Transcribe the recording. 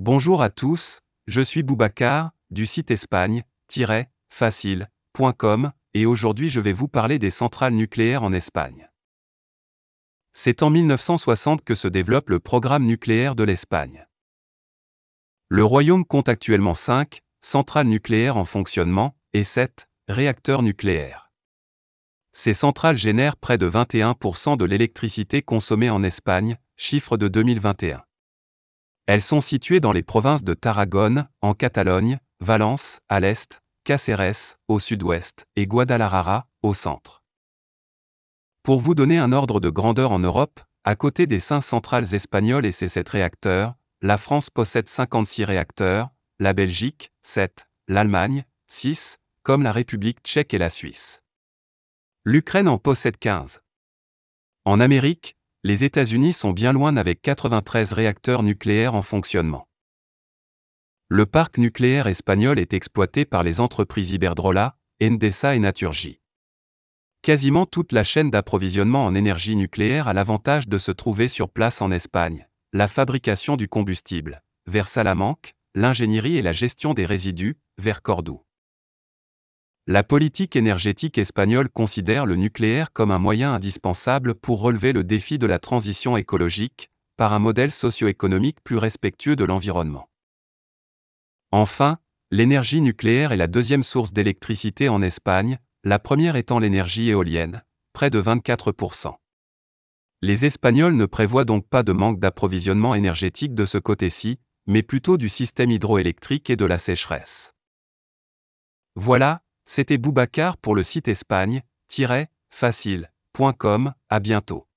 Bonjour à tous, je suis Boubacar, du site espagne-facile.com, et aujourd'hui je vais vous parler des centrales nucléaires en Espagne. C'est en 1960 que se développe le programme nucléaire de l'Espagne. Le royaume compte actuellement 5 centrales nucléaires en fonctionnement et 7 réacteurs nucléaires. Ces centrales génèrent près de 21% de l'électricité consommée en Espagne, chiffre de 2021. Elles sont situées dans les provinces de Tarragone, en Catalogne, Valence, à l'est, Cáceres, au sud-ouest, et Guadalajara, au centre. Pour vous donner un ordre de grandeur en Europe, à côté des cinq centrales espagnoles et ses sept réacteurs, la France possède 56 réacteurs, la Belgique, 7, l'Allemagne, 6, comme la République tchèque et la Suisse. L'Ukraine en possède 15. En Amérique, les États-Unis sont bien loin avec 93 réacteurs nucléaires en fonctionnement. Le parc nucléaire espagnol est exploité par les entreprises Iberdrola, Endesa et Naturgy. Quasiment toute la chaîne d'approvisionnement en énergie nucléaire a l'avantage de se trouver sur place en Espagne. La fabrication du combustible, vers Salamanque, l'ingénierie et la gestion des résidus, vers Cordoue. La politique énergétique espagnole considère le nucléaire comme un moyen indispensable pour relever le défi de la transition écologique, par un modèle socio-économique plus respectueux de l'environnement. Enfin, l'énergie nucléaire est la deuxième source d'électricité en Espagne, la première étant l'énergie éolienne, près de 24%. Les Espagnols ne prévoient donc pas de manque d'approvisionnement énergétique de ce côté-ci, mais plutôt du système hydroélectrique et de la sécheresse. Voilà, c'était Boubacar pour le site espagne-facile.com, à bientôt.